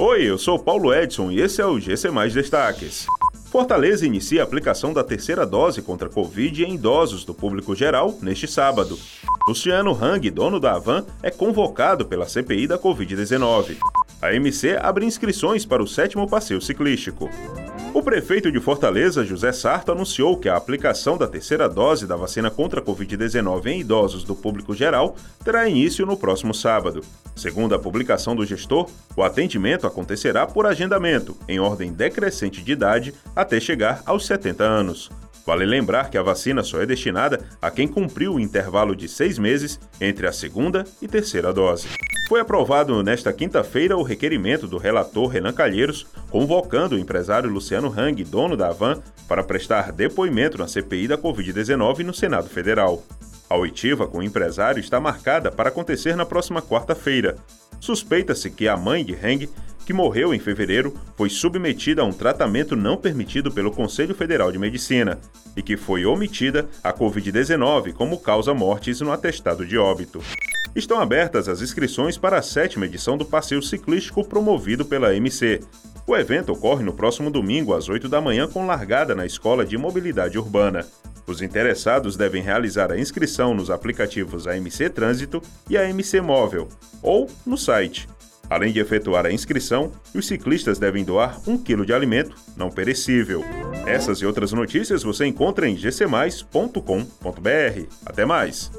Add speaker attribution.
Speaker 1: Oi, eu sou Paulo Edson e esse é o GC Mais Destaques. Fortaleza inicia a aplicação da terceira dose contra a Covid em idosos do público geral neste sábado. Luciano Hang, dono da Avan, é convocado pela CPI da Covid-19. A MC abre inscrições para o sétimo passeio ciclístico. Prefeito de Fortaleza, José Sarto, anunciou que a aplicação da terceira dose da vacina contra a Covid-19 em idosos do público geral terá início no próximo sábado. Segundo a publicação do gestor, o atendimento acontecerá por agendamento, em ordem decrescente de idade, até chegar aos 70 anos. Vale lembrar que a vacina só é destinada a quem cumpriu o intervalo de seis meses entre a segunda e terceira dose. Foi aprovado nesta quinta-feira o requerimento do relator Renan Calheiros, convocando o empresário Luciano Hang, dono da Avan, para prestar depoimento na CPI da Covid-19 no Senado Federal. A oitiva com o empresário está marcada para acontecer na próxima quarta-feira. Suspeita-se que a mãe de Heng, que morreu em fevereiro, foi submetida a um tratamento não permitido pelo Conselho Federal de Medicina e que foi omitida a Covid-19 como causa mortes no atestado de óbito. Estão abertas as inscrições para a sétima edição do passeio ciclístico promovido pela MC. O evento ocorre no próximo domingo às 8 da manhã com largada na Escola de Mobilidade Urbana. Os interessados devem realizar a inscrição nos aplicativos AMC Trânsito e AMC Móvel ou no site. Além de efetuar a inscrição, os ciclistas devem doar um quilo de alimento não perecível. Essas e outras notícias você encontra em gcmais.com.br. Até mais!